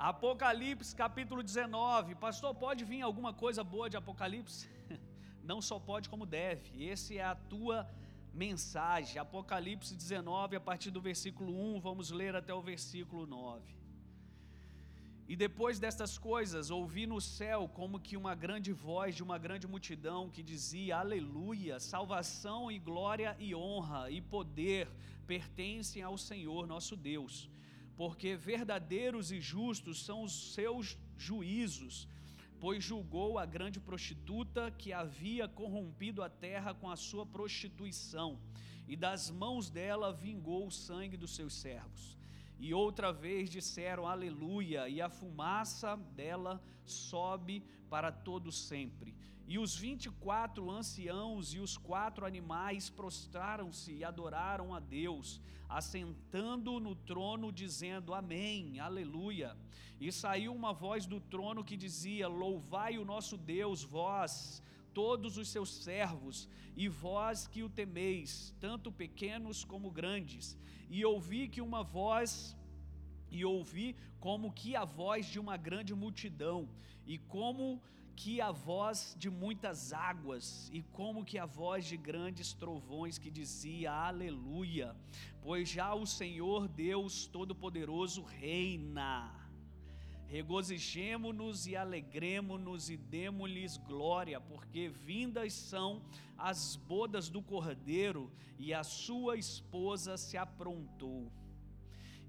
Apocalipse capítulo 19. Pastor, pode vir alguma coisa boa de Apocalipse? Não só pode, como deve. Esse é a tua mensagem. Apocalipse 19, a partir do versículo 1, vamos ler até o versículo 9. E depois destas coisas, ouvi no céu como que uma grande voz de uma grande multidão que dizia: Aleluia, salvação e glória e honra e poder pertencem ao Senhor nosso Deus porque verdadeiros e justos são os seus juízos, pois julgou a grande prostituta que havia corrompido a terra com a sua prostituição, e das mãos dela vingou o sangue dos seus servos. E outra vez disseram aleluia, e a fumaça dela sobe para todo sempre. E os vinte e quatro anciãos e os quatro animais prostraram-se e adoraram a Deus, assentando no trono, dizendo Amém, aleluia. E saiu uma voz do trono que dizia: Louvai o nosso Deus, vós todos os seus servos, e vós que o temeis, tanto pequenos como grandes. E ouvi que uma voz e ouvi como que a voz de uma grande multidão, e como que a voz de muitas águas, e como que a voz de grandes trovões que dizia aleluia, pois já o Senhor Deus Todo-Poderoso reina regozijemo-nos e alegremo-nos e demo-lhes glória, porque vindas são as bodas do Cordeiro e a sua esposa se aprontou.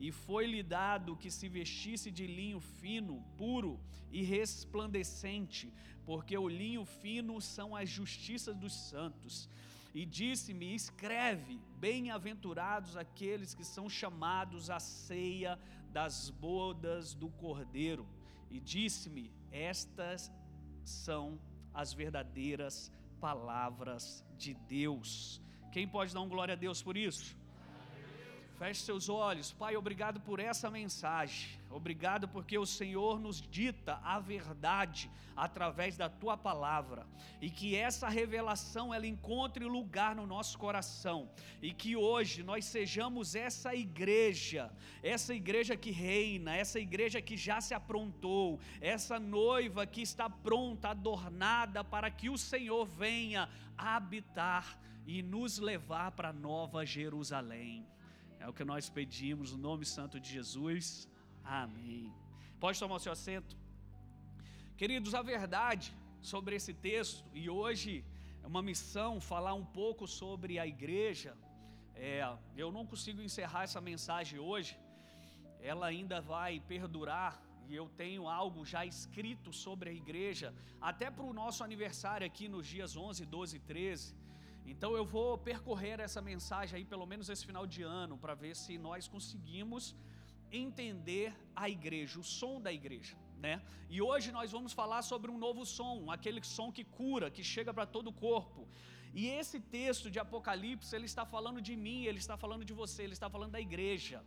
E foi-lhe dado que se vestisse de linho fino, puro e resplandecente, porque o linho fino são as justiças dos santos e disse-me: Escreve, bem-aventurados aqueles que são chamados à ceia das bodas do Cordeiro. E disse-me: Estas são as verdadeiras palavras de Deus. Quem pode dar um glória a Deus por isso? Feche seus olhos. Pai, obrigado por essa mensagem. Obrigado porque o Senhor nos dita a verdade através da tua palavra e que essa revelação ela encontre lugar no nosso coração e que hoje nós sejamos essa igreja, essa igreja que reina, essa igreja que já se aprontou, essa noiva que está pronta, adornada para que o Senhor venha habitar e nos levar para Nova Jerusalém. É o que nós pedimos no nome santo de Jesus. Amém. Pode tomar o seu assento. Queridos, a verdade sobre esse texto, e hoje é uma missão falar um pouco sobre a igreja. É, eu não consigo encerrar essa mensagem hoje, ela ainda vai perdurar e eu tenho algo já escrito sobre a igreja, até para o nosso aniversário aqui nos dias 11, 12 e 13. Então eu vou percorrer essa mensagem aí pelo menos esse final de ano para ver se nós conseguimos entender a igreja, o som da igreja, né? E hoje nós vamos falar sobre um novo som, aquele som que cura, que chega para todo o corpo. E esse texto de Apocalipse, ele está falando de mim, ele está falando de você, ele está falando da igreja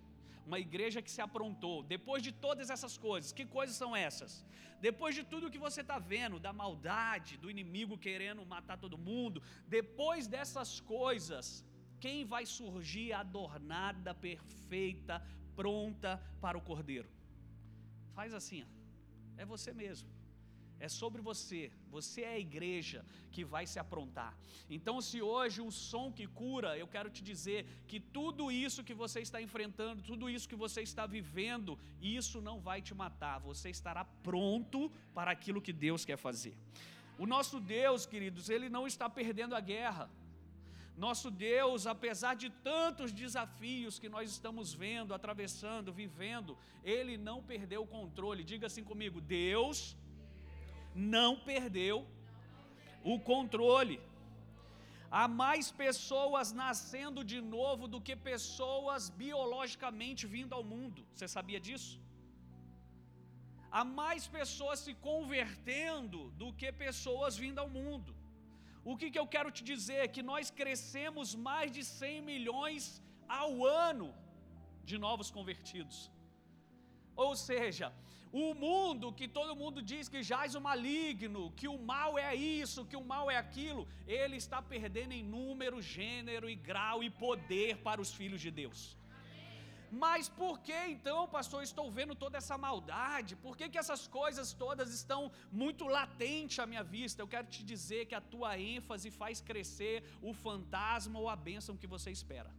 uma igreja que se aprontou. Depois de todas essas coisas, que coisas são essas? Depois de tudo que você está vendo, da maldade, do inimigo querendo matar todo mundo, depois dessas coisas, quem vai surgir adornada, perfeita, pronta para o cordeiro? Faz assim, é você mesmo é sobre você. Você é a igreja que vai se aprontar. Então, se hoje o som que cura, eu quero te dizer que tudo isso que você está enfrentando, tudo isso que você está vivendo, isso não vai te matar. Você estará pronto para aquilo que Deus quer fazer. O nosso Deus, queridos, ele não está perdendo a guerra. Nosso Deus, apesar de tantos desafios que nós estamos vendo, atravessando, vivendo, Ele não perdeu o controle. Diga assim comigo: Deus não perdeu o controle. Há mais pessoas nascendo de novo do que pessoas biologicamente vindo ao mundo. Você sabia disso? Há mais pessoas se convertendo do que pessoas vindo ao mundo. O que, que eu quero te dizer? É que nós crescemos mais de 100 milhões ao ano de novos convertidos. Ou seja, o mundo que todo mundo diz que jaz o maligno, que o mal é isso, que o mal é aquilo, ele está perdendo em número, gênero e grau e poder para os filhos de Deus. Mas por que então, pastor, estou vendo toda essa maldade? Por que, que essas coisas todas estão muito latentes à minha vista? Eu quero te dizer que a tua ênfase faz crescer o fantasma ou a bênção que você espera.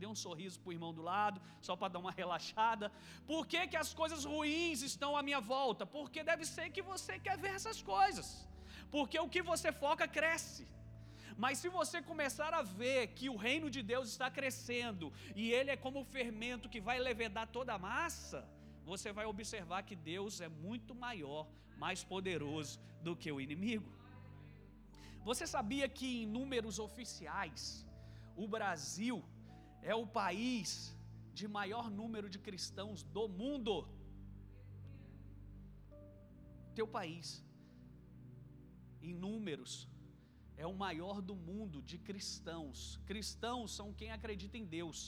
Dê um sorriso para o irmão do lado, só para dar uma relaxada. Por que, que as coisas ruins estão à minha volta? Porque deve ser que você quer ver essas coisas. Porque o que você foca cresce. Mas se você começar a ver que o reino de Deus está crescendo e ele é como o fermento que vai levedar toda a massa, você vai observar que Deus é muito maior, mais poderoso do que o inimigo. Você sabia que em números oficiais, o Brasil é o país de maior número de cristãos do mundo? Teu país, em números, é o maior do mundo de cristãos. Cristãos são quem acredita em Deus.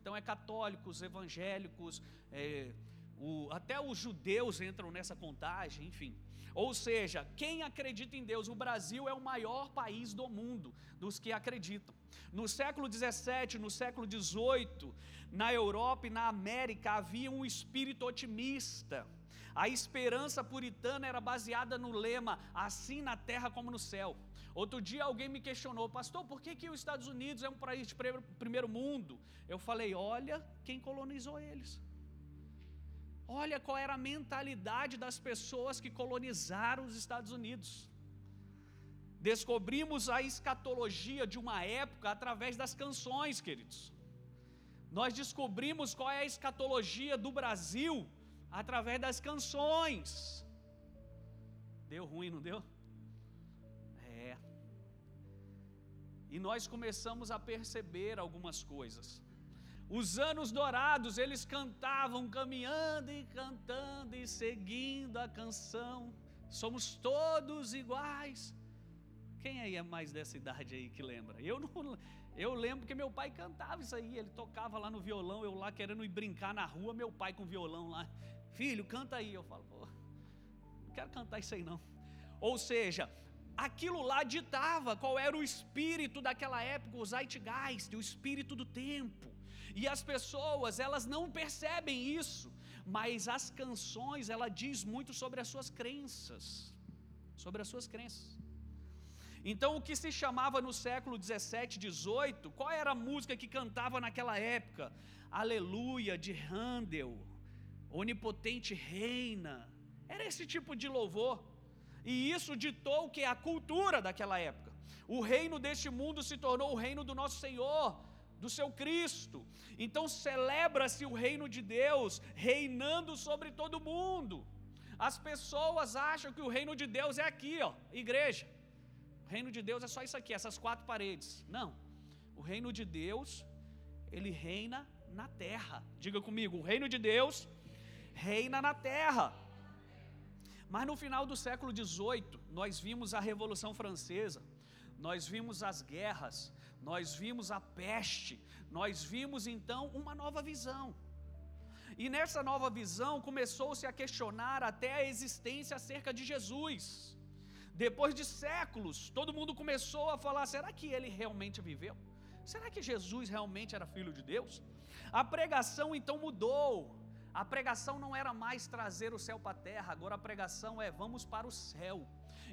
Então é católicos, evangélicos, é, o, até os judeus entram nessa contagem, enfim. Ou seja, quem acredita em Deus, o Brasil é o maior país do mundo dos que acreditam. No século 17, no século 18, na Europa e na América havia um espírito otimista. A esperança puritana era baseada no lema assim na terra como no céu. Outro dia alguém me questionou, pastor, por que, que os Estados Unidos é um país de primeiro mundo? Eu falei, olha quem colonizou eles. Olha qual era a mentalidade das pessoas que colonizaram os Estados Unidos. Descobrimos a escatologia de uma época através das canções, queridos. Nós descobrimos qual é a escatologia do Brasil através das canções. Deu ruim, não deu? E nós começamos a perceber algumas coisas. Os anos dourados, eles cantavam caminhando e cantando e seguindo a canção. Somos todos iguais. Quem aí é mais dessa idade aí que lembra? Eu não, eu lembro que meu pai cantava isso aí, ele tocava lá no violão, eu lá querendo ir brincar na rua, meu pai com violão lá. Filho, canta aí. Eu falo, pô, não quero cantar isso aí não. Ou seja, aquilo lá ditava qual era o espírito daquela época, o zeitgeist, o espírito do tempo. E as pessoas, elas não percebem isso, mas as canções, ela diz muito sobre as suas crenças, sobre as suas crenças. Então, o que se chamava no século 17, 18, qual era a música que cantava naquela época? Aleluia de Handel, Onipotente Reina. Era esse tipo de louvor. E isso ditou o que a cultura daquela época. O reino deste mundo se tornou o reino do nosso Senhor, do seu Cristo. Então celebra-se o reino de Deus reinando sobre todo mundo. As pessoas acham que o reino de Deus é aqui, ó, igreja. O reino de Deus é só isso aqui, essas quatro paredes. Não. O reino de Deus, ele reina na terra. Diga comigo, o reino de Deus reina na terra. Mas no final do século XVIII, nós vimos a Revolução Francesa, nós vimos as guerras, nós vimos a peste, nós vimos então uma nova visão. E nessa nova visão começou-se a questionar até a existência acerca de Jesus. Depois de séculos, todo mundo começou a falar: será que ele realmente viveu? Será que Jesus realmente era filho de Deus? A pregação então mudou. A pregação não era mais trazer o céu para a terra, agora a pregação é vamos para o céu.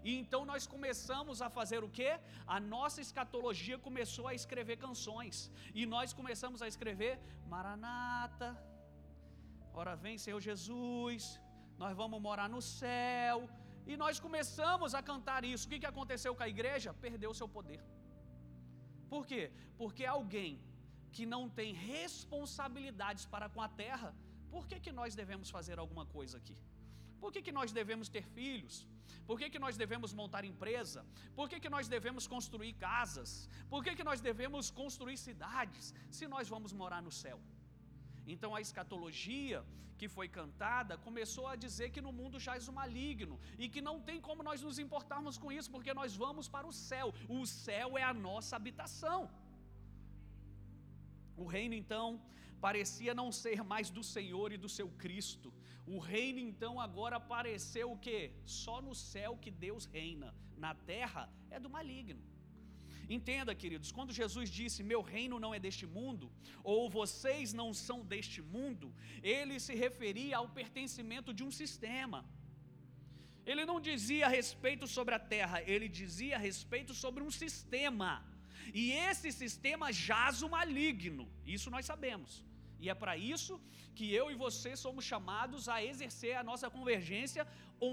E então nós começamos a fazer o que? A nossa escatologia começou a escrever canções. E nós começamos a escrever Maranata, ora vem Senhor Jesus, nós vamos morar no céu. E nós começamos a cantar isso. O que, aconteceu com a igreja? Perdeu seu poder. Por quê? Porque alguém que não tem responsabilidades para com a terra, por que, que nós devemos fazer alguma coisa aqui? Por que, que nós devemos ter filhos? Por que, que nós devemos montar empresa? Por que, que nós devemos construir casas? Por que, que nós devemos construir cidades se nós vamos morar no céu? Então a escatologia que foi cantada começou a dizer que no mundo jaz o maligno e que não tem como nós nos importarmos com isso, porque nós vamos para o céu. O céu é a nossa habitação. O reino então parecia não ser mais do Senhor e do seu Cristo. O reino então agora apareceu o que? Só no céu que Deus reina, na terra é do maligno. Entenda, queridos, quando Jesus disse: Meu reino não é deste mundo, ou vocês não são deste mundo, ele se referia ao pertencimento de um sistema. Ele não dizia respeito sobre a terra, ele dizia respeito sobre um sistema. E esse sistema jaz o maligno, isso nós sabemos. E é para isso que eu e você somos chamados a exercer a nossa convergência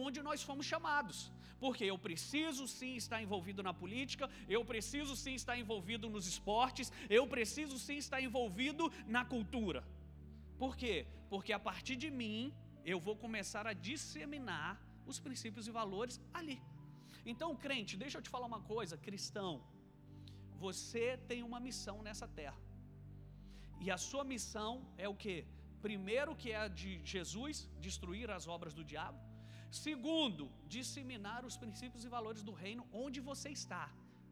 onde nós fomos chamados. Porque eu preciso sim estar envolvido na política, eu preciso sim estar envolvido nos esportes, eu preciso sim estar envolvido na cultura. Por quê? Porque a partir de mim eu vou começar a disseminar os princípios e valores ali. Então, crente, deixa eu te falar uma coisa, cristão, você tem uma missão nessa terra. E a sua missão é o que? Primeiro, que é a de Jesus, destruir as obras do diabo. Segundo, disseminar os princípios e valores do reino onde você está.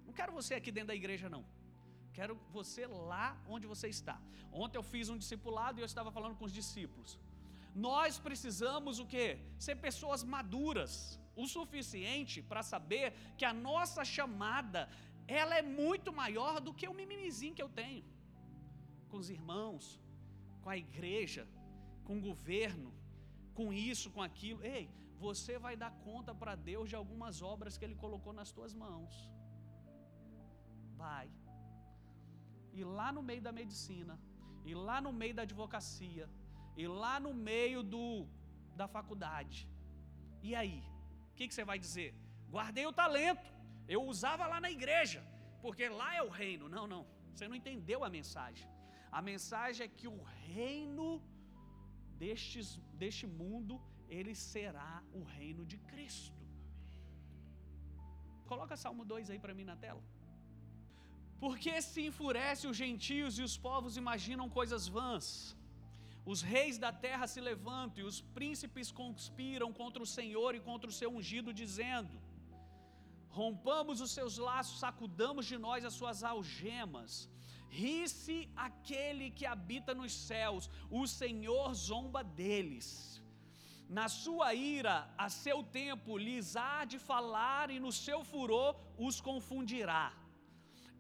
Não quero você aqui dentro da igreja, não. Quero você lá onde você está. Ontem eu fiz um discipulado e eu estava falando com os discípulos. Nós precisamos o que? Ser pessoas maduras, o suficiente para saber que a nossa chamada ela é muito maior do que o mimimizinho que eu tenho com os irmãos, com a igreja, com o governo, com isso, com aquilo. Ei, você vai dar conta para Deus de algumas obras que Ele colocou nas tuas mãos. Vai. E lá no meio da medicina, e lá no meio da advocacia, e lá no meio do, da faculdade. E aí? O que, que você vai dizer? Guardei o talento, eu usava lá na igreja, porque lá é o reino. Não, não, você não entendeu a mensagem. A mensagem é que o reino destes, deste mundo, ele será o reino de Cristo. Coloca Salmo 2 aí para mim na tela. Porque se enfurece os gentios e os povos imaginam coisas vãs. Os reis da terra se levantam e os príncipes conspiram contra o Senhor e contra o seu ungido, dizendo: Rompamos os seus laços, sacudamos de nós as suas algemas. Ri-se aquele que habita nos céus, o Senhor zomba deles. Na sua ira, a seu tempo, lhes há de falar, e no seu furor os confundirá.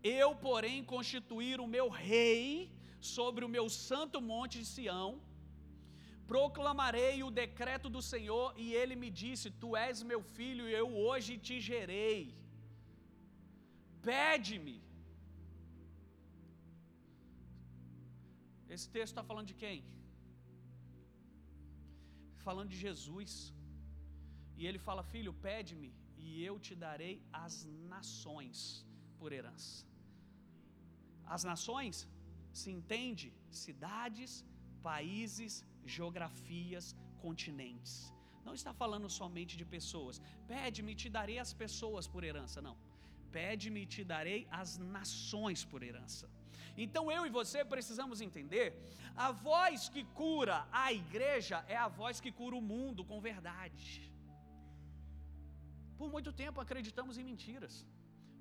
Eu, porém, constituir o meu rei sobre o meu santo monte de Sião, proclamarei o decreto do Senhor, e ele me disse: Tu és meu filho, e eu hoje te gerei. Pede-me, Esse texto está falando de quem? Falando de Jesus. E ele fala: Filho, pede-me e eu te darei as nações por herança. As nações se entende cidades, países, geografias, continentes. Não está falando somente de pessoas. Pede-me e te darei as pessoas por herança, não. Pede-me e te darei as nações por herança. Então eu e você precisamos entender: a voz que cura a igreja é a voz que cura o mundo com verdade. Por muito tempo acreditamos em mentiras.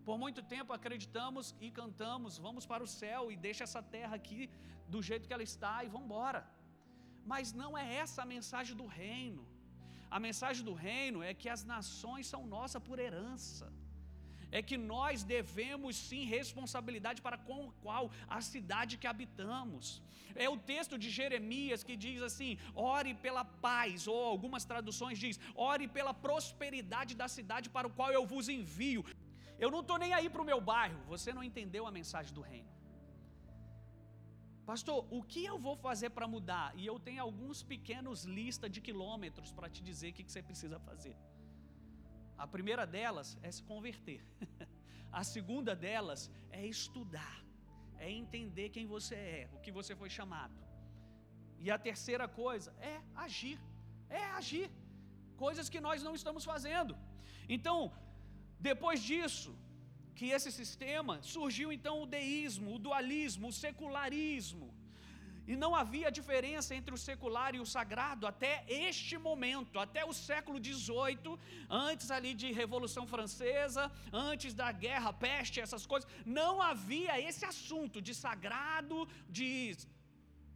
Por muito tempo acreditamos e cantamos, vamos para o céu e deixa essa terra aqui do jeito que ela está e vamos embora. Mas não é essa a mensagem do reino. A mensagem do reino é que as nações são nossas por herança é que nós devemos sim responsabilidade para com qual a cidade que habitamos. É o texto de Jeremias que diz assim: ore pela paz, ou algumas traduções diz: ore pela prosperidade da cidade para o qual eu vos envio. Eu não estou nem aí para o meu bairro, você não entendeu a mensagem do reino. Pastor, o que eu vou fazer para mudar? E eu tenho alguns pequenos listas de quilômetros para te dizer o que você precisa fazer. A primeira delas é se converter. A segunda delas é estudar, é entender quem você é, o que você foi chamado. E a terceira coisa é agir, é agir, coisas que nós não estamos fazendo. Então, depois disso, que esse sistema surgiu então o deísmo, o dualismo, o secularismo, e não havia diferença entre o secular e o sagrado até este momento, até o século XVIII, antes ali de Revolução Francesa, antes da guerra, peste, essas coisas. Não havia esse assunto de sagrado, de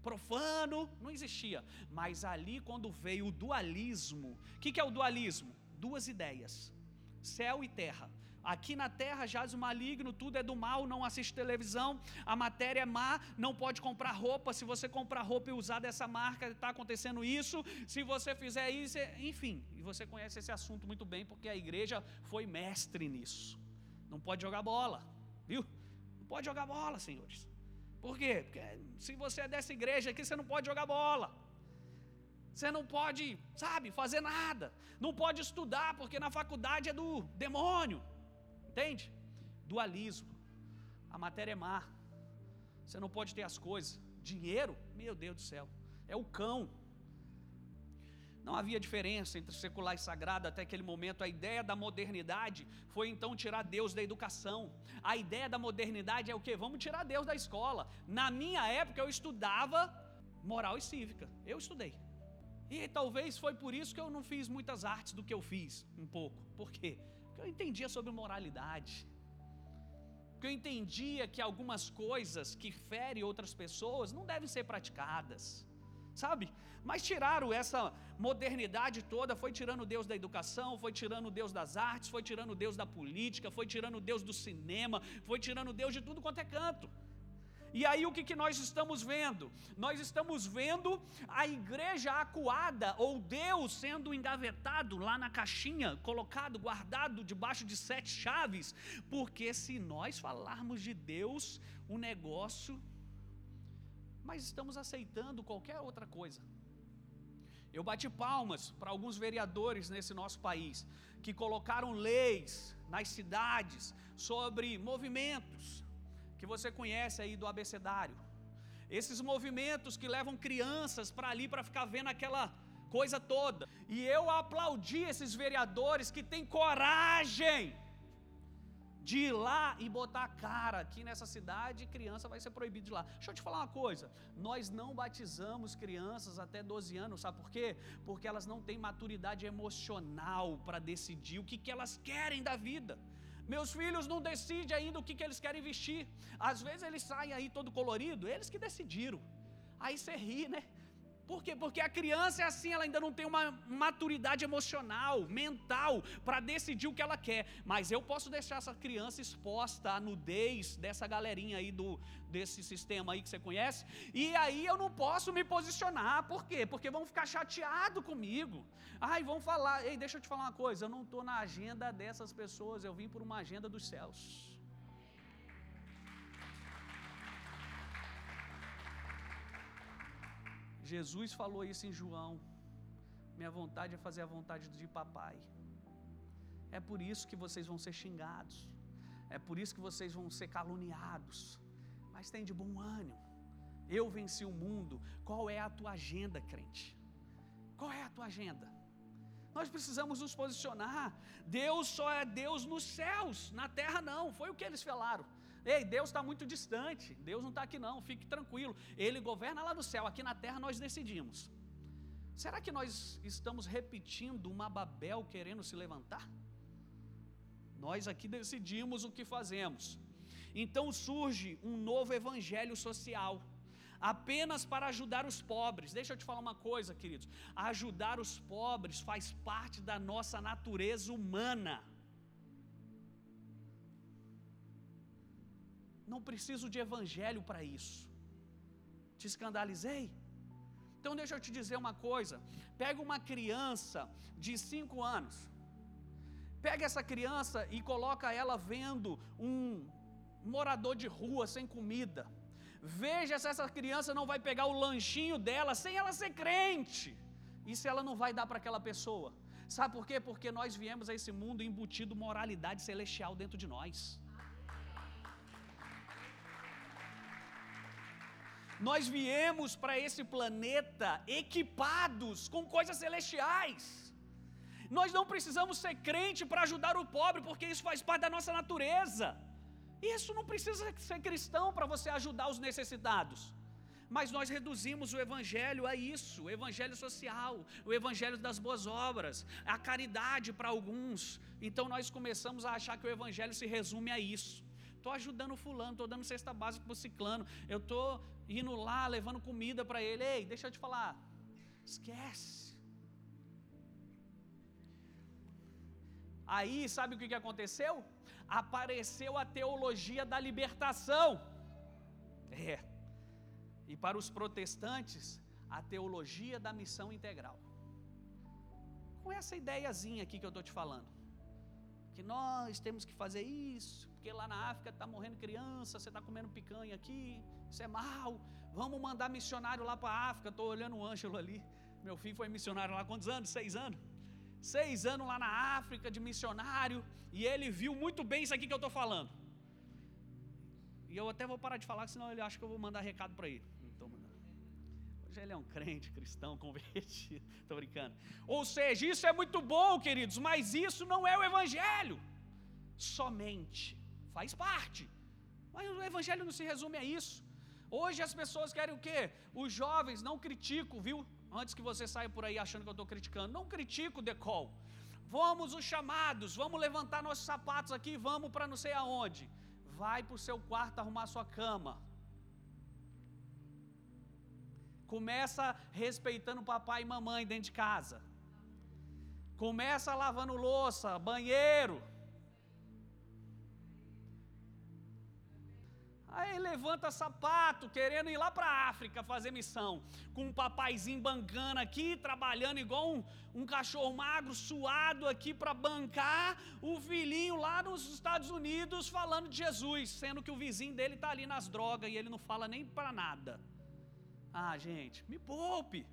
profano, não existia. Mas ali, quando veio o dualismo, o que, que é o dualismo? Duas ideias: céu e terra. Aqui na terra jaz o maligno, tudo é do mal, não assiste televisão, a matéria é má, não pode comprar roupa. Se você comprar roupa e usar dessa marca, está acontecendo isso. Se você fizer isso, é, enfim, e você conhece esse assunto muito bem, porque a igreja foi mestre nisso. Não pode jogar bola, viu? Não pode jogar bola, senhores. Por quê? Porque se você é dessa igreja aqui, você não pode jogar bola. Você não pode, sabe, fazer nada. Não pode estudar, porque na faculdade é do demônio. Entende? Dualismo. A matéria é má. Você não pode ter as coisas. Dinheiro, meu Deus do céu, é o cão. Não havia diferença entre secular e sagrado até aquele momento. A ideia da modernidade foi então tirar Deus da educação. A ideia da modernidade é o que? Vamos tirar Deus da escola. Na minha época eu estudava moral e cívica. Eu estudei. E talvez foi por isso que eu não fiz muitas artes do que eu fiz, um pouco. Por quê? Eu entendia sobre moralidade. Porque eu entendia que algumas coisas que ferem outras pessoas não devem ser praticadas. Sabe? Mas tiraram essa modernidade toda, foi tirando Deus da educação, foi tirando Deus das artes, foi tirando Deus da política, foi tirando Deus do cinema, foi tirando Deus de tudo quanto é canto. E aí o que, que nós estamos vendo? Nós estamos vendo a igreja acuada, ou Deus sendo engavetado lá na caixinha, colocado, guardado debaixo de sete chaves, porque se nós falarmos de Deus, o negócio, mas estamos aceitando qualquer outra coisa. Eu bati palmas para alguns vereadores nesse nosso país que colocaram leis nas cidades sobre movimentos que você conhece aí do abecedário. Esses movimentos que levam crianças para ali para ficar vendo aquela coisa toda. E eu aplaudi esses vereadores que têm coragem de ir lá e botar a cara aqui nessa cidade, criança vai ser proibido de ir lá. Deixa eu te falar uma coisa: nós não batizamos crianças até 12 anos, sabe por quê? Porque elas não têm maturidade emocional para decidir o que, que elas querem da vida. Meus filhos não decidem ainda o que, que eles querem vestir. Às vezes eles saem aí todo colorido, eles que decidiram. Aí você ri, né? Por quê? Porque a criança é assim, ela ainda não tem uma maturidade emocional, mental, para decidir o que ela quer. Mas eu posso deixar essa criança exposta à nudez dessa galerinha aí do desse sistema aí que você conhece, e aí eu não posso me posicionar. Por quê? Porque vão ficar chateados comigo. Ai, vão falar, ei, deixa eu te falar uma coisa, eu não estou na agenda dessas pessoas, eu vim por uma agenda dos céus. Jesus falou isso em João. Minha vontade é fazer a vontade de papai. É por isso que vocês vão ser xingados. É por isso que vocês vão ser caluniados. Mas tem de bom ânimo. Eu venci o mundo. Qual é a tua agenda, crente? Qual é a tua agenda? Nós precisamos nos posicionar. Deus só é Deus nos céus, na terra não. Foi o que eles falaram. Ei, Deus está muito distante. Deus não está aqui não. Fique tranquilo. Ele governa lá no céu. Aqui na terra nós decidimos. Será que nós estamos repetindo uma Babel querendo se levantar? Nós aqui decidimos o que fazemos. Então surge um novo evangelho social apenas para ajudar os pobres. Deixa eu te falar uma coisa, queridos: ajudar os pobres faz parte da nossa natureza humana. Não preciso de evangelho para isso. Te escandalizei? Então deixa eu te dizer uma coisa: pega uma criança de 5 anos, pega essa criança e coloca ela vendo um morador de rua sem comida. Veja se essa criança não vai pegar o lanchinho dela sem ela ser crente. E se ela não vai dar para aquela pessoa. Sabe por quê? Porque nós viemos a esse mundo embutido moralidade celestial dentro de nós. Nós viemos para esse planeta equipados com coisas celestiais. Nós não precisamos ser crente para ajudar o pobre, porque isso faz parte da nossa natureza. Isso não precisa ser cristão para você ajudar os necessitados. Mas nós reduzimos o evangelho a isso, o evangelho social, o evangelho das boas obras, a caridade para alguns. Então nós começamos a achar que o evangelho se resume a isso. Estou ajudando fulano, estou dando cesta básica para o ciclano, eu estou indo lá levando comida para ele. Ei, deixa eu te falar, esquece. Aí, sabe o que aconteceu? Apareceu a teologia da libertação. É. E para os protestantes, a teologia da missão integral. Com essa ideiazinha aqui que eu estou te falando. Que nós temos que fazer isso, porque lá na África está morrendo criança, você está comendo picanha aqui, isso é mal. Vamos mandar missionário lá para a África. Estou olhando o Ângelo ali. Meu filho foi missionário lá quantos anos? Seis anos. Seis anos lá na África de missionário. E ele viu muito bem isso aqui que eu estou falando. E eu até vou parar de falar, senão ele acha que eu vou mandar recado para ele. Hoje ele é um crente cristão convertido. Estou brincando. Ou seja, isso é muito bom, queridos, mas isso não é o Evangelho. Somente. Faz parte. Mas o Evangelho não se resume a isso. Hoje as pessoas querem o quê? Os jovens, não critico, viu? Antes que você saia por aí achando que eu estou criticando, não critico o decol. Vamos os chamados, vamos levantar nossos sapatos aqui, vamos para não sei aonde. Vai para o seu quarto arrumar sua cama. Começa respeitando papai e mamãe dentro de casa. Começa lavando louça, banheiro. Aí levanta sapato, querendo ir lá para a África fazer missão, com um papaizinho bancando aqui, trabalhando igual um, um cachorro magro, suado aqui para bancar o filhinho lá nos Estados Unidos falando de Jesus, sendo que o vizinho dele está ali nas drogas e ele não fala nem para nada. Ah, gente, me poupe.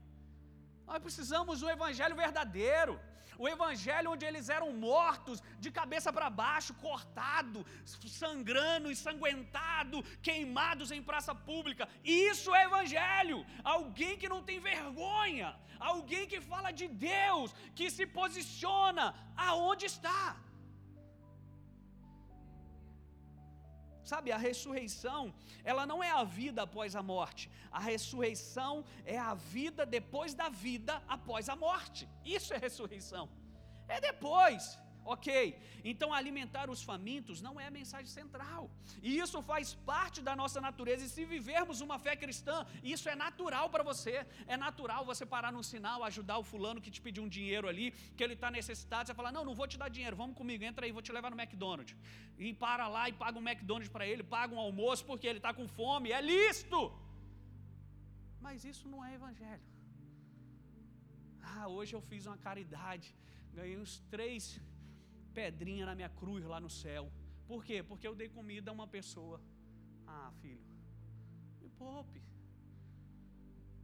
Nós precisamos do evangelho verdadeiro. O evangelho onde eles eram mortos, de cabeça para baixo, cortado, sangrando, ensanguentado, queimados em praça pública. Isso é evangelho. Alguém que não tem vergonha, alguém que fala de Deus, que se posiciona aonde está. Sabe, a ressurreição, ela não é a vida após a morte. A ressurreição é a vida depois da vida após a morte. Isso é ressurreição. É depois. Ok, então alimentar os famintos não é a mensagem central, e isso faz parte da nossa natureza. E se vivermos uma fé cristã, isso é natural para você. É natural você parar num sinal, ajudar o fulano que te pediu um dinheiro ali, que ele está necessitado. Você fala: Não, não vou te dar dinheiro, vamos comigo, entra aí, vou te levar no McDonald's. E para lá e paga um McDonald's para ele, paga um almoço porque ele está com fome, é listo. Mas isso não é evangelho. Ah, hoje eu fiz uma caridade, ganhei uns três pedrinha na minha cruz lá no céu. Por quê? Porque eu dei comida a uma pessoa. Ah, filho, me poupe.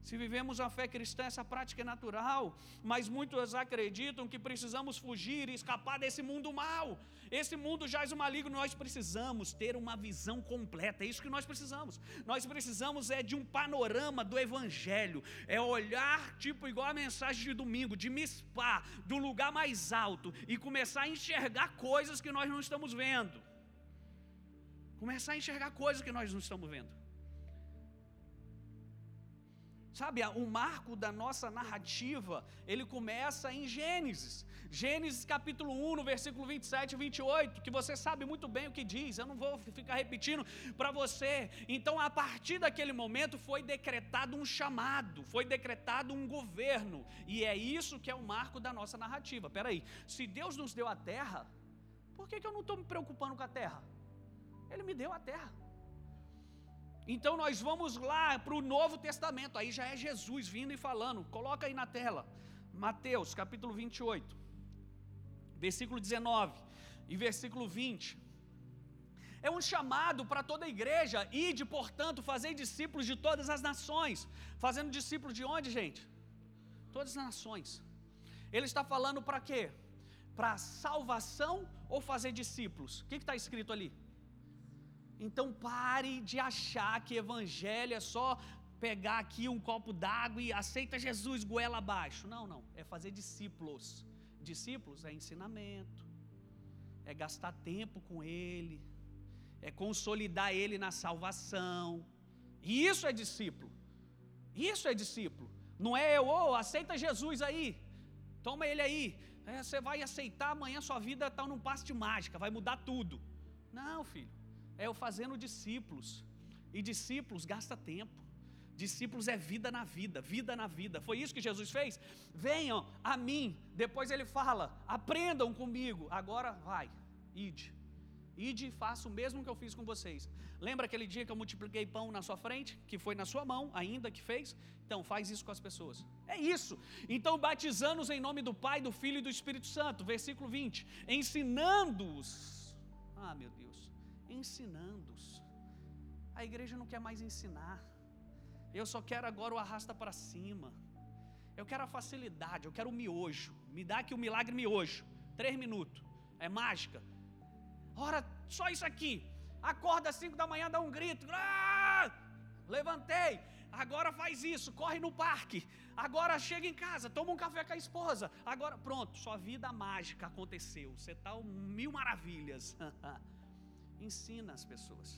Se vivemos a fé cristã, essa prática é natural, mas muitos acreditam que precisamos fugir e escapar desse mundo mal. Esse mundo jaz o maligno, nós precisamos ter uma visão completa, é isso que nós precisamos. Nós precisamos é de um panorama do evangelho, é olhar tipo igual a mensagem de domingo, de mispar do lugar mais alto e começar a enxergar coisas que nós não estamos vendo. Começar a enxergar coisas que nós não estamos vendo. Sabe, o marco da nossa narrativa, ele começa em Gênesis. Gênesis capítulo 1, no versículo 27 e 28, que você sabe muito bem o que diz, eu não vou ficar repetindo para você. Então, a partir daquele momento foi decretado um chamado, foi decretado um governo, e é isso que é o marco da nossa narrativa. Peraí, se Deus nos deu a terra, por que, que eu não estou me preocupando com a terra? Ele me deu a terra. Então nós vamos lá para o Novo Testamento, aí já é Jesus vindo e falando, coloca aí na tela, Mateus capítulo 28, versículo 19 e versículo 20. É um chamado para toda a igreja, ide, portanto, fazer discípulos de todas as nações. Fazendo discípulos de onde, gente? Todas as nações. Ele está falando para quê? Para salvação ou fazer discípulos? O que está escrito ali? Então pare de achar que evangelho é só pegar aqui um copo d'água e aceita Jesus goela abaixo. Não, não. É fazer discípulos. Discípulos é ensinamento, é gastar tempo com Ele, é consolidar Ele na salvação. E isso é discípulo. Isso é discípulo. Não é eu, oh, aceita Jesus aí. Toma ele aí. É, você vai aceitar amanhã sua vida está num passe de mágica, vai mudar tudo. Não, filho. É eu fazendo discípulos. E discípulos gasta tempo. Discípulos é vida na vida, vida na vida. Foi isso que Jesus fez? Venham a mim. Depois ele fala: aprendam comigo. Agora vai, ide. Ide e faça o mesmo que eu fiz com vocês. Lembra aquele dia que eu multipliquei pão na sua frente? Que foi na sua mão, ainda que fez? Então, faz isso com as pessoas. É isso. Então, batizando-os em nome do Pai, do Filho e do Espírito Santo. Versículo 20. Ensinando-os. Ah, meu Deus. Ensinando-os. A igreja não quer mais ensinar. Eu só quero agora o arrasta para cima. Eu quero a facilidade, eu quero o miojo. Me dá aqui o milagre miojo. Três minutos. É mágica. Ora, só isso aqui. Acorda às cinco da manhã, dá um grito. Ah! Levantei. Agora faz isso, corre no parque. Agora chega em casa, toma um café com a esposa. Agora, pronto, sua vida mágica aconteceu. Você está mil maravilhas. Ensina as pessoas.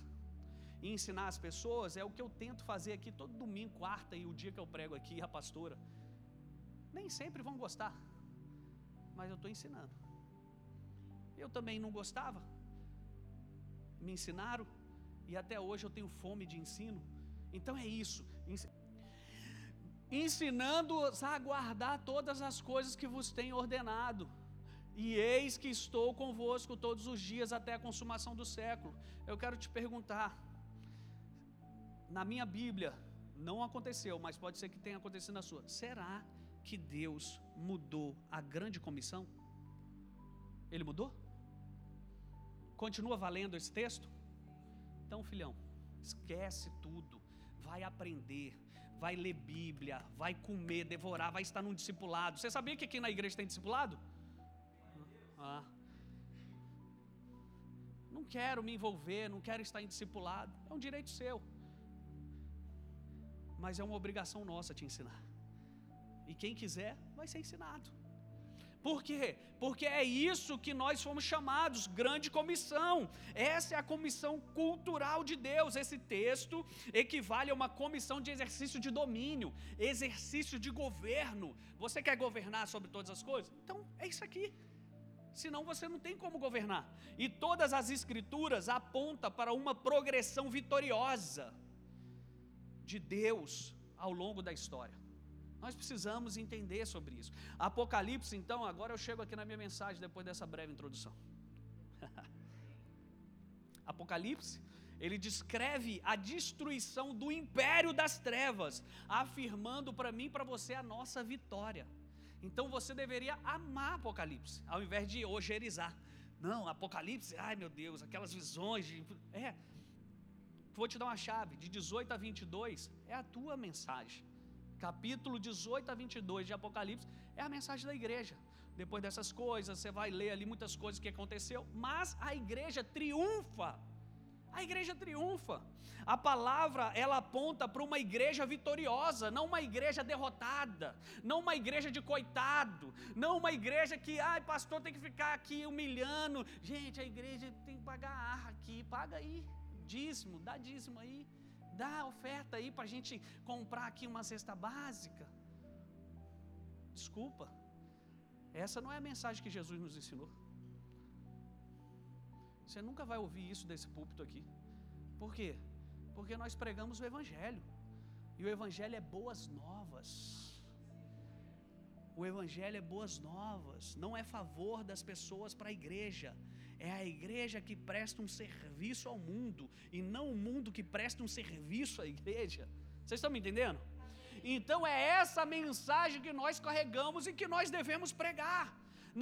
E ensinar as pessoas é o que eu tento fazer aqui todo domingo, quarta e o dia que eu prego aqui, a pastora. Nem sempre vão gostar, mas eu estou ensinando. Eu também não gostava, me ensinaram e até hoje eu tenho fome de ensino. Então é isso. Ensinando-os a guardar todas as coisas que vos tenho ordenado. E eis que estou convosco todos os dias até a consumação do século. Eu quero te perguntar: na minha Bíblia não aconteceu, mas pode ser que tenha acontecido na sua. Será que Deus mudou a grande comissão? Ele mudou? Continua valendo esse texto? Então, filhão, esquece tudo, vai aprender, vai ler Bíblia, vai comer, devorar, vai estar num discipulado. Você sabia que aqui na igreja tem discipulado? Ah. Não quero me envolver, não quero estar em discipulado. É um direito seu. Mas é uma obrigação nossa te ensinar. E quem quiser, vai ser ensinado. Por quê? Porque é isso que nós fomos chamados, grande comissão. Essa é a comissão cultural de Deus. Esse texto equivale a uma comissão de exercício de domínio, exercício de governo. Você quer governar sobre todas as coisas? Então é isso aqui. Senão você não tem como governar. E todas as escrituras apontam para uma progressão vitoriosa de Deus ao longo da história. Nós precisamos entender sobre isso. Apocalipse, então, agora eu chego aqui na minha mensagem depois dessa breve introdução. Apocalipse, ele descreve a destruição do império das trevas, afirmando para mim e para você a nossa vitória. Então você deveria amar Apocalipse, ao invés de ogerizar. Não, Apocalipse, ai meu Deus, aquelas visões de. É. Vou te dar uma chave, de 18 a 22 é a tua mensagem capítulo 18 a 22 de Apocalipse, é a mensagem da igreja. Depois dessas coisas, você vai ler ali muitas coisas que aconteceu, mas a igreja triunfa. A igreja triunfa. A palavra ela aponta para uma igreja vitoriosa, não uma igreja derrotada, não uma igreja de coitado, não uma igreja que, ai, pastor, tem que ficar aqui humilhando. Gente, a igreja tem que pagar aqui, paga aí, dízimo, dá dízimo aí dá oferta aí para a gente comprar aqui uma cesta básica. Desculpa, essa não é a mensagem que Jesus nos ensinou. Você nunca vai ouvir isso desse púlpito aqui. Por quê? Porque nós pregamos o Evangelho. E o Evangelho é boas novas. O Evangelho é boas novas, não é favor das pessoas para a igreja, é a igreja que presta um serviço ao mundo e não o mundo que presta um serviço à igreja. Vocês estão me entendendo? Então é essa mensagem que nós carregamos e que nós devemos pregar.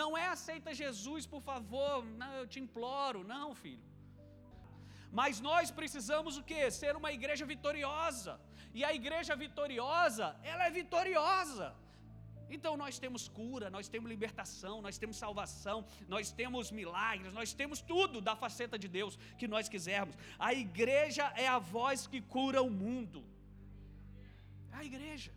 Não é aceita Jesus, por favor, não, eu te imploro, não, filho. Mas nós precisamos o que? Ser uma igreja vitoriosa. E a igreja vitoriosa, ela é vitoriosa. Então nós temos cura, nós temos libertação, nós temos salvação, nós temos milagres, nós temos tudo da faceta de Deus que nós quisermos. A igreja é a voz que cura o mundo. A igreja.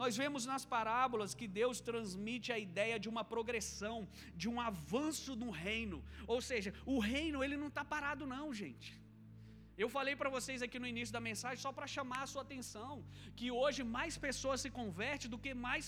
Nós vemos nas parábolas que Deus transmite a ideia de uma progressão, de um avanço no reino. Ou seja, o reino ele não está parado não, gente. Eu falei para vocês aqui no início da mensagem só para chamar a sua atenção que hoje mais pessoas se convertem do que mais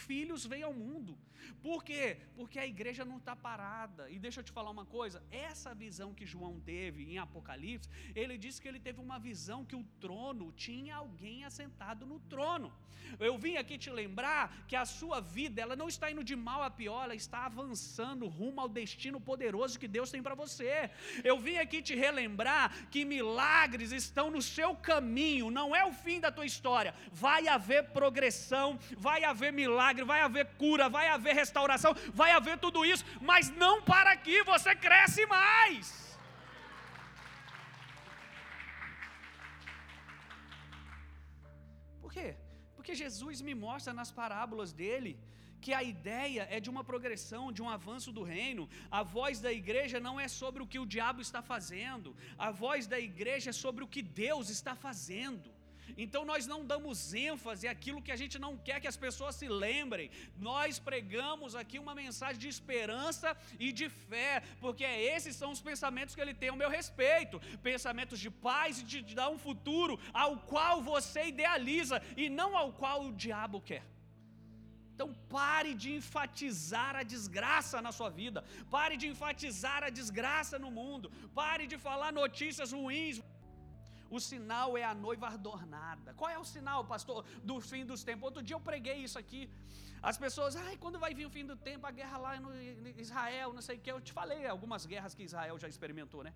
filhos vêm ao mundo. Por quê? Porque a igreja não está parada. E deixa eu te falar uma coisa: essa visão que João teve em Apocalipse, ele disse que ele teve uma visão que o trono tinha alguém assentado no trono. Eu vim aqui te lembrar que a sua vida, ela não está indo de mal a pior, ela está avançando rumo ao destino poderoso que Deus tem para você. Eu vim aqui te relembrar que milagres estão no seu caminho, não é o fim da tua história. Vai haver progressão, vai haver milagre, vai haver cura, vai haver restauração, vai haver tudo isso, mas não para aqui, você cresce mais. Por quê? Porque Jesus me mostra nas parábolas dele que a ideia é de uma progressão, de um avanço do reino. A voz da igreja não é sobre o que o diabo está fazendo, a voz da igreja é sobre o que Deus está fazendo. Então nós não damos ênfase àquilo que a gente não quer que as pessoas se lembrem. Nós pregamos aqui uma mensagem de esperança e de fé, porque esses são os pensamentos que ele tem ao meu respeito, pensamentos de paz e de dar um futuro ao qual você idealiza e não ao qual o diabo quer. Então pare de enfatizar a desgraça na sua vida, pare de enfatizar a desgraça no mundo, pare de falar notícias ruins. O sinal é a noiva adornada. Qual é o sinal, pastor, do fim dos tempos? Outro dia eu preguei isso aqui. As pessoas, ai, quando vai vir o fim do tempo, a guerra lá no Israel, não sei o que. Eu te falei algumas guerras que Israel já experimentou, né?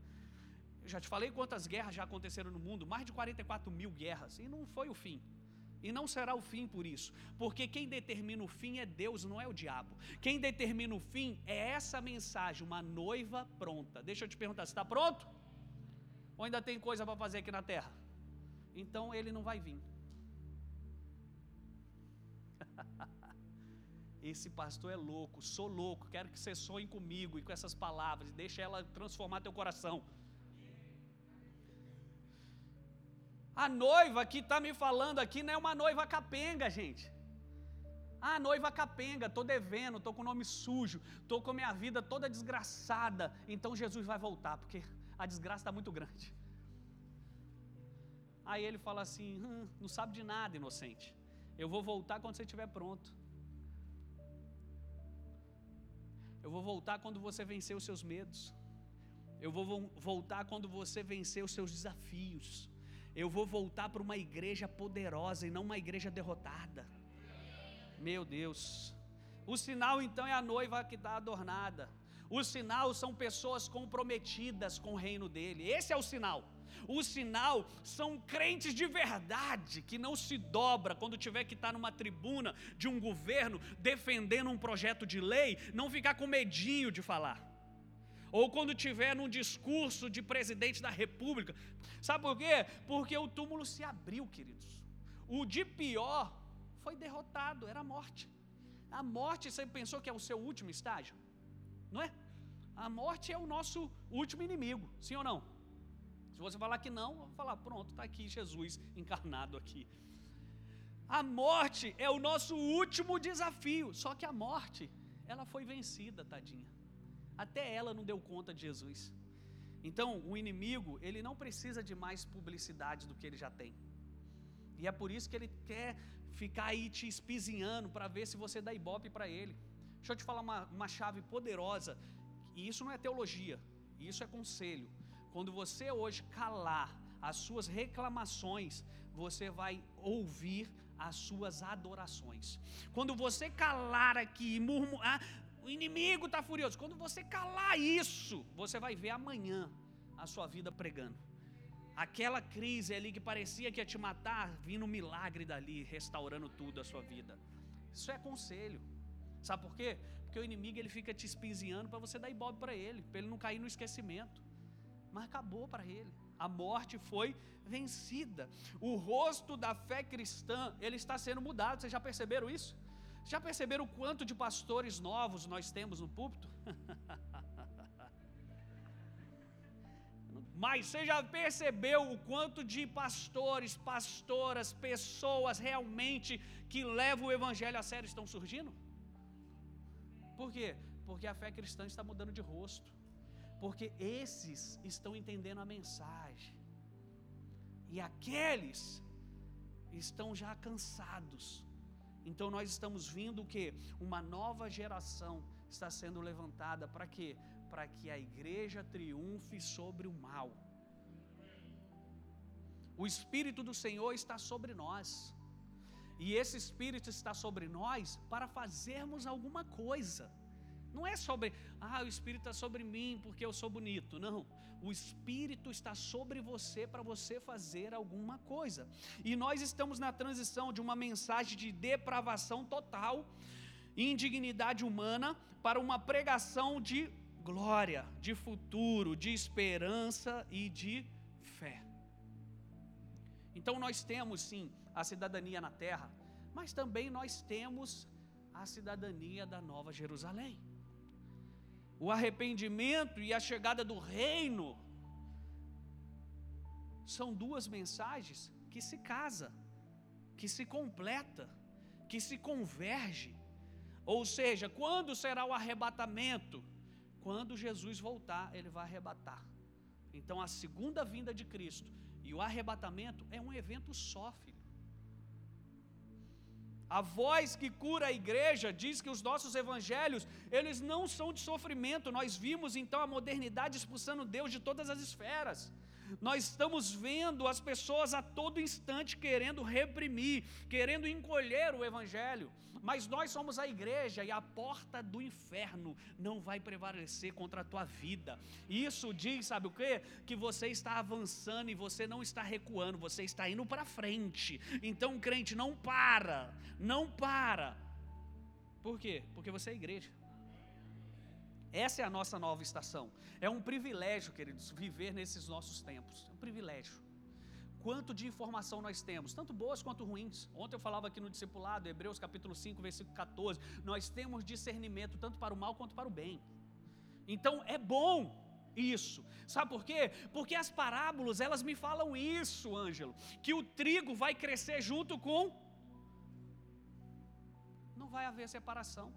Eu já te falei quantas guerras já aconteceram no mundo, mais de 44 mil guerras, e não foi o fim. E não será o fim por isso, porque quem determina o fim é Deus, não é o diabo. Quem determina o fim é essa mensagem, uma noiva pronta. Deixa eu te perguntar, você está pronto? Ou ainda tem coisa para fazer aqui na terra? Então ele não vai vir. Esse pastor é louco, sou louco, quero que você sonhe comigo e com essas palavras, deixa ela transformar teu coração. A noiva que está me falando aqui não é uma noiva capenga, gente. Ah, noiva capenga, estou devendo, estou com o nome sujo, estou com a minha vida toda desgraçada. Então Jesus vai voltar, porque a desgraça está muito grande. Aí ele fala assim: hum, não sabe de nada, inocente. Eu vou voltar quando você estiver pronto. Eu vou voltar quando você vencer os seus medos. Eu vou voltar quando você vencer os seus desafios. Eu vou voltar para uma igreja poderosa e não uma igreja derrotada. Meu Deus. O sinal então é a noiva que está adornada. O sinal são pessoas comprometidas com o reino dele. Esse é o sinal. O sinal são crentes de verdade que não se dobra quando tiver que estar numa tribuna de um governo defendendo um projeto de lei, não ficar com medinho de falar. Ou quando tiver num discurso de presidente da república. Sabe por quê? Porque o túmulo se abriu, queridos. O de pior foi derrotado, era a morte. A morte, você pensou que é o seu último estágio? Não é? A morte é o nosso último inimigo, sim ou não? Se você falar que não, eu vou falar, pronto, está aqui Jesus encarnado aqui. A morte é o nosso último desafio. Só que a morte, ela foi vencida, tadinha. Até ela não deu conta de Jesus. Então, o inimigo, ele não precisa de mais publicidade do que ele já tem. E é por isso que ele quer ficar aí te espizinhando para ver se você dá ibope para ele. Deixa eu te falar uma, uma chave poderosa, e isso não é teologia, isso é conselho. Quando você hoje calar as suas reclamações, você vai ouvir as suas adorações. Quando você calar aqui e murmurar, ah, o inimigo está furioso. Quando você calar isso, você vai ver amanhã a sua vida pregando. Aquela crise ali que parecia que ia te matar, vindo um milagre dali, restaurando tudo a sua vida. Isso é conselho. Sabe por quê? Porque o inimigo ele fica te espinzinhando para você dar ibope para ele, para ele não cair no esquecimento. Mas acabou para ele. A morte foi vencida. O rosto da fé cristã, ele está sendo mudado. Vocês já perceberam isso? Já perceberam o quanto de pastores novos nós temos no púlpito? Mas você já percebeu o quanto de pastores, pastoras, pessoas realmente que levam o evangelho a sério estão surgindo? Por quê? Porque a fé cristã está mudando de rosto. Porque esses estão entendendo a mensagem. E aqueles estão já cansados. Então nós estamos vindo que uma nova geração está sendo levantada para quê? Para que a igreja triunfe sobre o mal. O espírito do Senhor está sobre nós. E esse espírito está sobre nós para fazermos alguma coisa. Não é sobre, ah, o Espírito está sobre mim porque eu sou bonito. Não. O Espírito está sobre você para você fazer alguma coisa. E nós estamos na transição de uma mensagem de depravação total, indignidade humana, para uma pregação de glória, de futuro, de esperança e de fé. Então nós temos sim a cidadania na terra, mas também nós temos a cidadania da Nova Jerusalém o arrependimento e a chegada do reino são duas mensagens que se casa, que se completa, que se converge. Ou seja, quando será o arrebatamento? Quando Jesus voltar, ele vai arrebatar. Então a segunda vinda de Cristo e o arrebatamento é um evento só. A voz que cura a igreja diz que os nossos evangelhos, eles não são de sofrimento. Nós vimos então a modernidade expulsando Deus de todas as esferas. Nós estamos vendo as pessoas a todo instante querendo reprimir, querendo encolher o evangelho. Mas nós somos a igreja e a porta do inferno não vai prevalecer contra a tua vida. Isso diz, sabe o quê? Que você está avançando e você não está recuando, você está indo para frente. Então, crente, não para, não para. Por quê? Porque você é igreja. Essa é a nossa nova estação. É um privilégio, queridos, viver nesses nossos tempos. É um privilégio quanto de informação nós temos, tanto boas quanto ruins. Ontem eu falava aqui no discipulado, Hebreus capítulo 5, versículo 14, nós temos discernimento tanto para o mal quanto para o bem. Então é bom isso. Sabe por quê? Porque as parábolas, elas me falam isso, Ângelo, que o trigo vai crescer junto com não vai haver separação.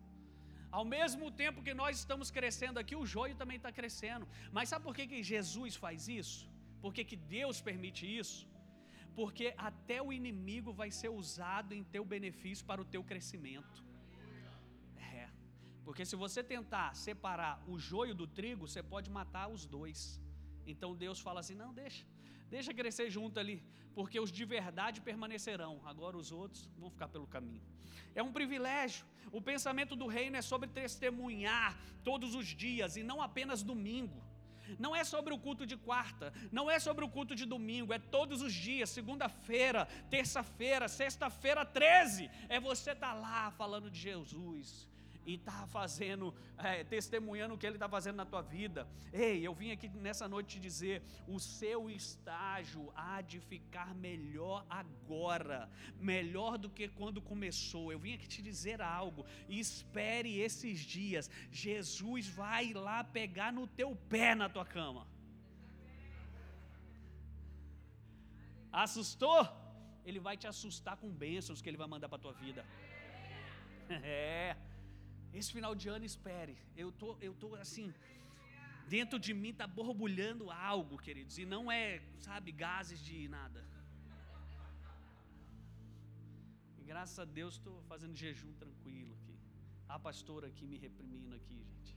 Ao mesmo tempo que nós estamos crescendo aqui, o joio também está crescendo. Mas sabe por que, que Jesus faz isso? Por que, que Deus permite isso? porque até o inimigo vai ser usado em teu benefício para o teu crescimento. É, porque se você tentar separar o joio do trigo, você pode matar os dois. Então Deus fala assim: não, deixa, deixa crescer junto ali, porque os de verdade permanecerão, agora os outros vão ficar pelo caminho. É um privilégio. O pensamento do reino é sobre testemunhar todos os dias e não apenas domingo. Não é sobre o culto de quarta, não é sobre o culto de domingo, é todos os dias, segunda-feira, terça-feira, sexta-feira, 13. É você estar tá lá falando de Jesus e está fazendo, é, testemunhando o que Ele está fazendo na tua vida. Ei, eu vim aqui nessa noite te dizer: o seu estágio há de ficar melhor agora, melhor do que quando começou. Eu vim aqui te dizer algo, espere esses dias. Jesus vai lá pegar no teu pé na tua cama. Assustou? Ele vai te assustar com bênçãos que ele vai mandar para tua vida. É. Esse final de ano espere. Eu tô, eu tô assim, dentro de mim está borbulhando algo, queridos, e não é, sabe, gases de nada. E graças a Deus estou fazendo jejum tranquilo aqui. A pastora aqui me reprimindo aqui, gente.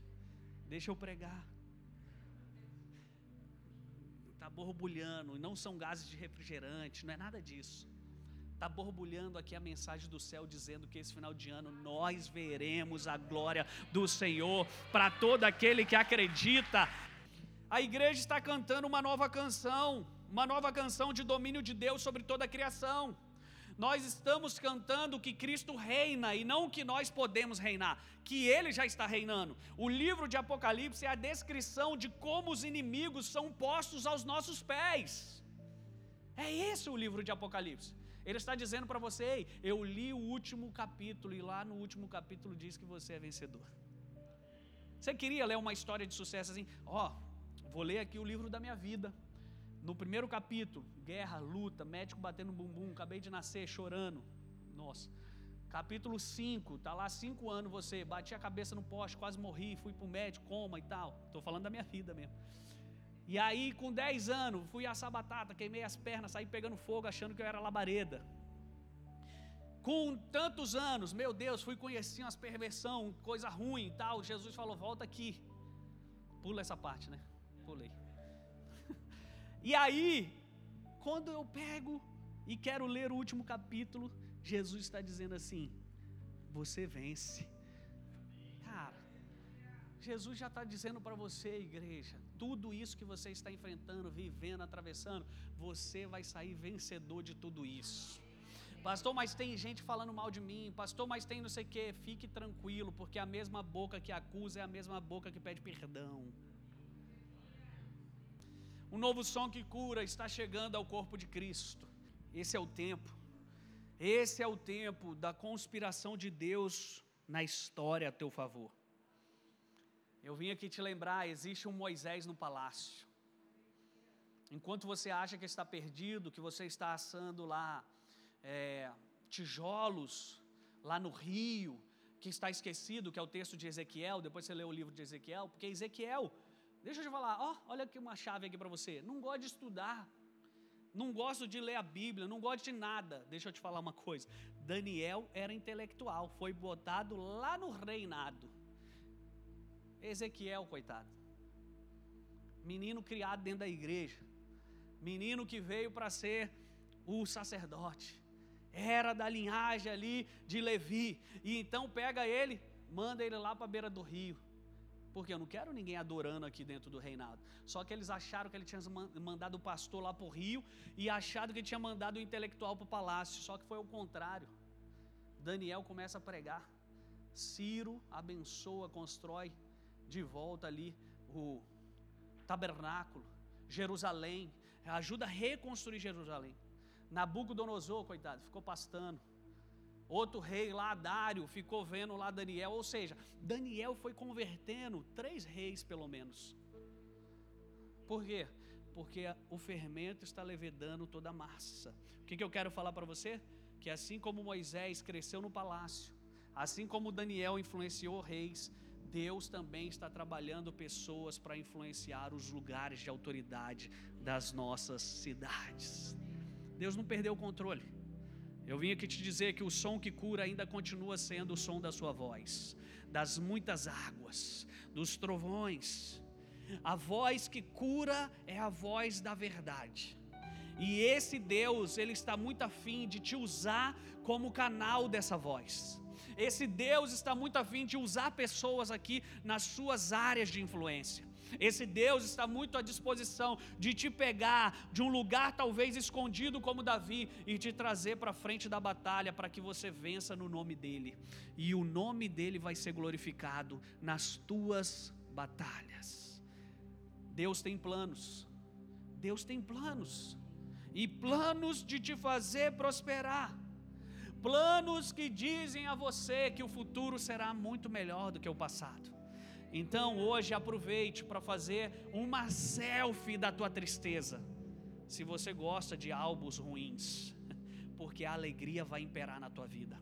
Deixa eu pregar. Está borbulhando, e não são gases de refrigerante, não é nada disso está borbulhando aqui a mensagem do céu dizendo que esse final de ano nós veremos a glória do Senhor para todo aquele que acredita. A igreja está cantando uma nova canção, uma nova canção de domínio de Deus sobre toda a criação. Nós estamos cantando que Cristo reina e não que nós podemos reinar, que Ele já está reinando. O livro de Apocalipse é a descrição de como os inimigos são postos aos nossos pés. É esse o livro de Apocalipse. Ele está dizendo para você: Ei, eu li o último capítulo e lá no último capítulo diz que você é vencedor. Você queria ler uma história de sucesso assim? Ó, oh, vou ler aqui o livro da minha vida. No primeiro capítulo, guerra, luta, médico batendo bumbum, acabei de nascer chorando. Nossa. Capítulo 5, tá lá cinco anos você, bati a cabeça no poste, quase morri, fui para o médico, coma e tal. Estou falando da minha vida mesmo. E aí, com 10 anos, fui assar batata, queimei as pernas, saí pegando fogo achando que eu era labareda. com tantos anos, meu Deus, fui conhecer umas perversão, coisa ruim e tal. Jesus falou: volta aqui. Pula essa parte, né? Pulei. e aí, quando eu pego e quero ler o último capítulo, Jesus está dizendo assim: você vence. Jesus já está dizendo para você, igreja, tudo isso que você está enfrentando, vivendo, atravessando, você vai sair vencedor de tudo isso. Pastor, mas tem gente falando mal de mim. Pastor, mas tem não sei o que. Fique tranquilo, porque a mesma boca que acusa é a mesma boca que pede perdão. Um novo som que cura está chegando ao corpo de Cristo. Esse é o tempo. Esse é o tempo da conspiração de Deus na história a teu favor. Eu vim aqui te lembrar: existe um Moisés no palácio. Enquanto você acha que está perdido, que você está assando lá é, tijolos, lá no rio, que está esquecido, que é o texto de Ezequiel, depois você lê o livro de Ezequiel, porque Ezequiel, deixa eu te falar, ó, olha aqui uma chave aqui para você, não gosta de estudar, não gosto de ler a Bíblia, não gosto de nada. Deixa eu te falar uma coisa. Daniel era intelectual, foi botado lá no reinado. Ezequiel, coitado. Menino criado dentro da igreja. Menino que veio para ser o sacerdote. Era da linhagem ali de Levi. E então pega ele, manda ele lá para a beira do rio. Porque eu não quero ninguém adorando aqui dentro do reinado. Só que eles acharam que ele tinha mandado o pastor lá para o rio e acharam que tinha mandado o intelectual para o palácio. Só que foi o contrário. Daniel começa a pregar. Ciro abençoa, constrói de volta ali o tabernáculo, Jerusalém, ajuda a reconstruir Jerusalém. Nabucodonosor, coitado, ficou pastando. Outro rei lá, Dário, ficou vendo lá Daniel. Ou seja, Daniel foi convertendo três reis, pelo menos. Por quê? Porque o fermento está levedando toda a massa. O que, que eu quero falar para você? Que assim como Moisés cresceu no palácio, assim como Daniel influenciou reis, Deus também está trabalhando pessoas para influenciar os lugares de autoridade das nossas cidades. Deus não perdeu o controle. Eu vim aqui te dizer que o som que cura ainda continua sendo o som da sua voz, das muitas águas, dos trovões. A voz que cura é a voz da verdade. E esse Deus, ele está muito afim de te usar como canal dessa voz. Esse Deus está muito afim de usar pessoas aqui nas suas áreas de influência. Esse Deus está muito à disposição de te pegar de um lugar talvez escondido como Davi e te trazer para frente da batalha para que você vença no nome dele. E o nome dele vai ser glorificado nas tuas batalhas. Deus tem planos. Deus tem planos. E planos de te fazer prosperar planos que dizem a você que o futuro será muito melhor do que o passado. Então hoje aproveite para fazer uma selfie da tua tristeza. Se você gosta de álbuns ruins, porque a alegria vai imperar na tua vida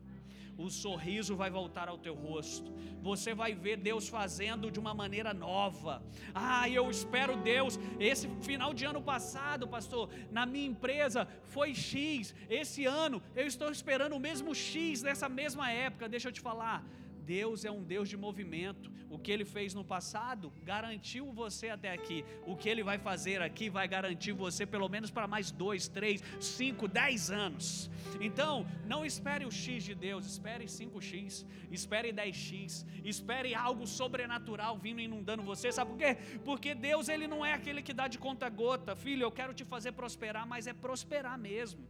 o sorriso vai voltar ao teu rosto. Você vai ver Deus fazendo de uma maneira nova. Ah, eu espero Deus. Esse final de ano passado, pastor, na minha empresa foi X. Esse ano eu estou esperando o mesmo X nessa mesma época. Deixa eu te falar. Deus é um Deus de movimento. O que ele fez no passado garantiu você até aqui. O que ele vai fazer aqui vai garantir você pelo menos para mais dois, três, cinco, dez anos. Então, não espere o X de Deus, espere 5X, espere 10X, espere algo sobrenatural vindo inundando você. Sabe por quê? Porque Deus ele não é aquele que dá de conta gota. Filho, eu quero te fazer prosperar, mas é prosperar mesmo.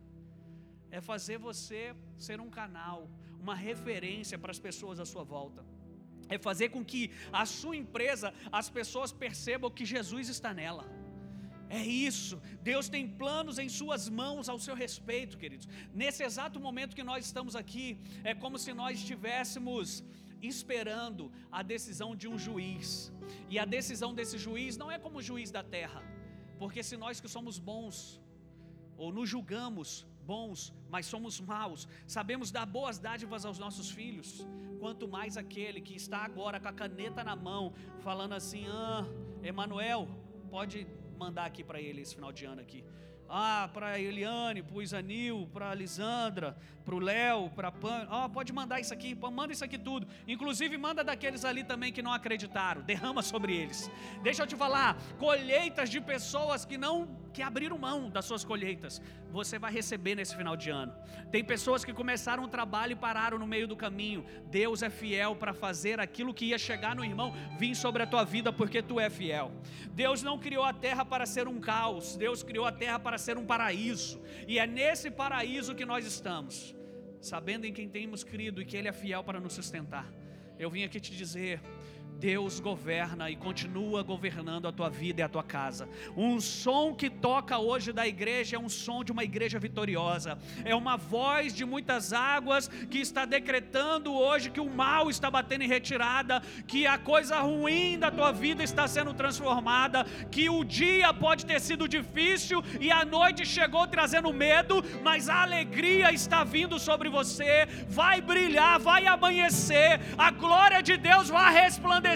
É fazer você ser um canal uma referência para as pessoas à sua volta. É fazer com que a sua empresa, as pessoas percebam que Jesus está nela. É isso. Deus tem planos em suas mãos ao seu respeito, queridos. Nesse exato momento que nós estamos aqui, é como se nós estivéssemos esperando a decisão de um juiz. E a decisão desse juiz não é como o juiz da terra. Porque se nós que somos bons ou nos julgamos bons, mas somos maus. Sabemos dar boas dádivas aos nossos filhos, quanto mais aquele que está agora com a caneta na mão, falando assim: "Ah, Emanuel, pode mandar aqui para ele esse final de ano aqui. Ah, para Eliane, para o Isanil, para a Lisandra, para o Léo, para a Pan. Oh, pode mandar isso aqui, manda isso aqui tudo. Inclusive, manda daqueles ali também que não acreditaram. Derrama sobre eles. Deixa eu te falar: colheitas de pessoas que não que abriram mão das suas colheitas, você vai receber nesse final de ano. Tem pessoas que começaram o trabalho e pararam no meio do caminho. Deus é fiel para fazer aquilo que ia chegar no irmão vir sobre a tua vida porque tu é fiel. Deus não criou a terra para ser um caos, Deus criou a terra para ser um paraíso. E é nesse paraíso que nós estamos sabendo em quem temos crido e que Ele é fiel para nos sustentar. Eu vim aqui te dizer Deus governa e continua governando a tua vida e a tua casa. Um som que toca hoje da igreja é um som de uma igreja vitoriosa. É uma voz de muitas águas que está decretando hoje que o mal está batendo em retirada, que a coisa ruim da tua vida está sendo transformada, que o dia pode ter sido difícil e a noite chegou trazendo medo, mas a alegria está vindo sobre você. Vai brilhar, vai amanhecer. A glória de Deus vai resplandecer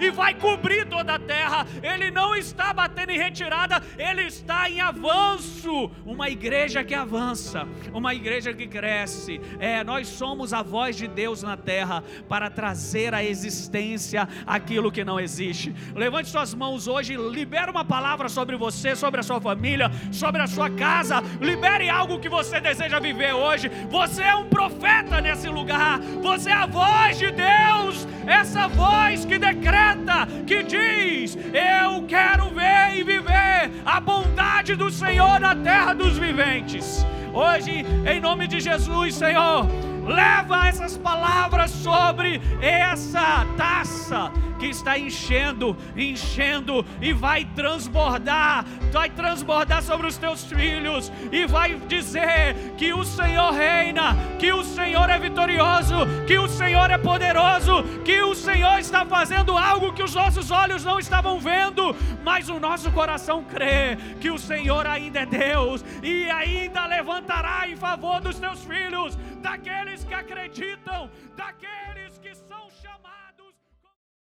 e vai cobrir toda a terra. Ele não está batendo em retirada, ele está em avanço. Uma igreja que avança, uma igreja que cresce. É, nós somos a voz de Deus na terra para trazer à existência aquilo que não existe. Levante suas mãos hoje, libere uma palavra sobre você, sobre a sua família, sobre a sua casa. Libere algo que você deseja viver hoje. Você é um profeta nesse lugar. Você é a voz de Deus. Essa voz que decreta, que diz: Eu quero ver e viver a bondade do Senhor na terra dos viventes. Hoje, em nome de Jesus, Senhor, leva essas palavras sobre essa taça que está enchendo, enchendo e vai transbordar, vai transbordar sobre os teus filhos e vai dizer que o Senhor reina, que o Senhor é vitorioso, que o Senhor é poderoso, que o Senhor está fazendo algo que os nossos olhos não estavam vendo, mas o nosso coração crê que o Senhor ainda é Deus e ainda levantará em favor dos teus filhos, daqueles que acreditam, daqueles